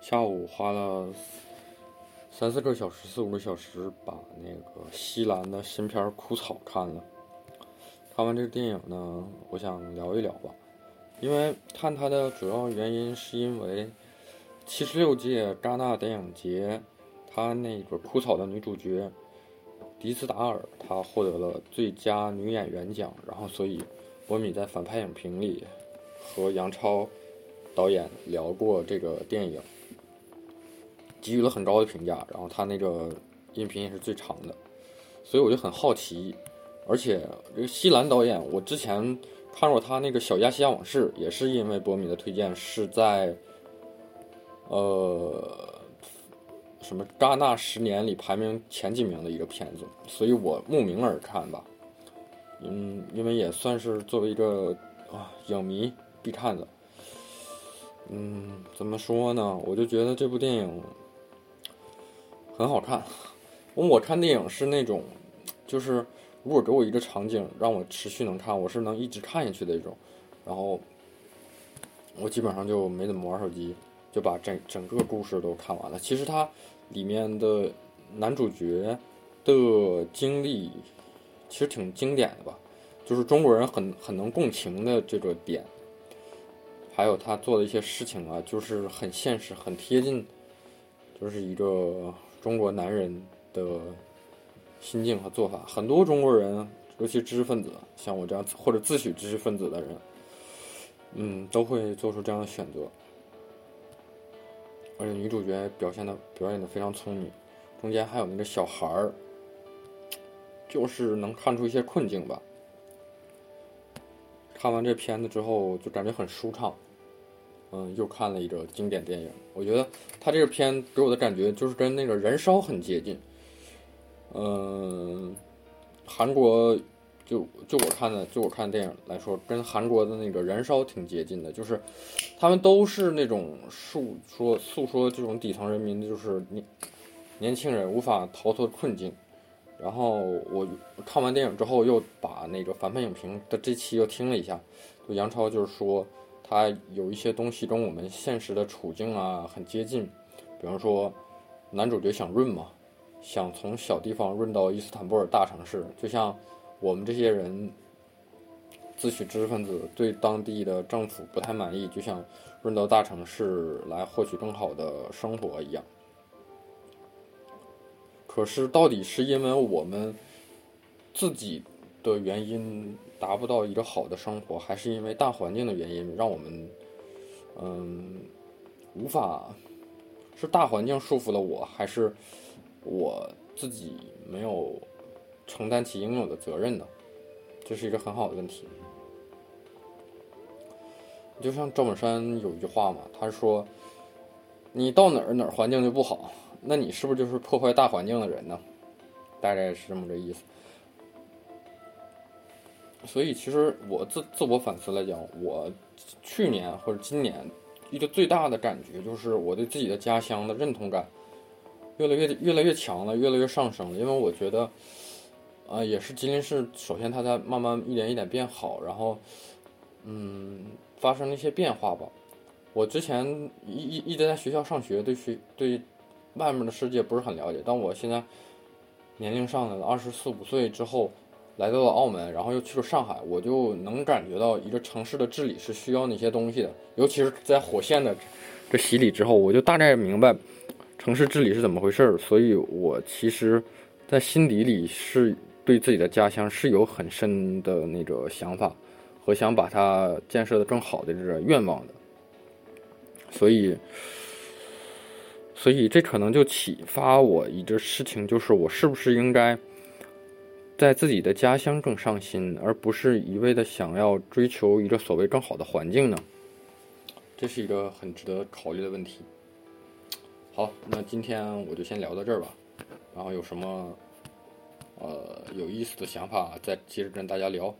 下午花了三四个小时、四五个小时，把那个西兰的新片《枯草》看了。看完这个电影呢，我想聊一聊吧，因为看它的主要原因是因为七十六届戛纳电影节，它那个《枯草》的女主角迪斯达尔，她获得了最佳女演员奖，然后所以波米在反派影评里和杨超导演聊过这个电影，给予了很高的评价，然后他那个音频也是最长的，所以我就很好奇。而且这个西兰导演，我之前看过他那个《小亚细亚往事》，也是因为波米的推荐，是在呃什么戛纳十年里排名前几名的一个片子，所以我慕名而看吧。嗯，因为也算是作为一个啊影迷必看的。嗯，怎么说呢？我就觉得这部电影很好看。我我看电影是那种，就是。如果给我一个场景让我持续能看，我是能一直看下去的一种。然后我基本上就没怎么玩手机，就把整整个故事都看完了。其实它里面的男主角的经历其实挺经典的吧，就是中国人很很能共情的这个点，还有他做的一些事情啊，就是很现实、很贴近，就是一个中国男人的。心境和做法，很多中国人，尤其知识分子，像我这样或者自诩知识分子的人，嗯，都会做出这样的选择。而且女主角表现的表演的非常聪明，中间还有那个小孩儿，就是能看出一些困境吧。看完这片子之后，就感觉很舒畅。嗯，又看了一个经典电影，我觉得他这个片给我的感觉就是跟那个燃烧很接近。嗯，韩国就就我看的，就我看电影来说，跟韩国的那个《燃烧》挺接近的，就是他们都是那种诉说诉说这种底层人民，就是年年轻人无法逃脱困境。然后我看完电影之后，又把那个反派影评的这期又听了一下，就杨超就是说他有一些东西跟我们现实的处境啊很接近，比方说男主角想润嘛。想从小地方润到伊斯坦布尔大城市，就像我们这些人自诩知识分子对当地的政府不太满意，就想润到大城市来获取更好的生活一样。可是，到底是因为我们自己的原因达不到一个好的生活，还是因为大环境的原因让我们嗯无法？是大环境束缚了我，还是？我自己没有承担起应有的责任呢，这是一个很好的问题。就像赵本山有一句话嘛，他说：“你到哪儿哪儿环境就不好，那你是不是就是破坏大环境的人呢？”大概是这么个意思。所以，其实我自自我反思来讲，我去年或者今年一个最大的感觉就是我对自己的家乡的认同感。越来越越来越强了，越来越上升了。因为我觉得，啊，也是吉林市，首先它在慢慢一点一点变好，然后，嗯，发生了一些变化吧。我之前一一一直在学校上学，对学对外面的世界不是很了解。但我现在年龄上来了，二十四五岁之后，来到了澳门，然后又去了上海，我就能感觉到一个城市的治理是需要哪些东西的。尤其是在火线的这洗礼之后，我就大概明白。城市治理是怎么回事儿？所以我其实，在心底里是对自己的家乡是有很深的那个想法，和想把它建设的更好的这个愿望的。所以，所以这可能就启发我一个事情，就是我是不是应该在自己的家乡更上心，而不是一味的想要追求一个所谓更好的环境呢？这是一个很值得考虑的问题。好，那今天我就先聊到这儿吧，然后有什么呃有意思的想法再接着跟大家聊。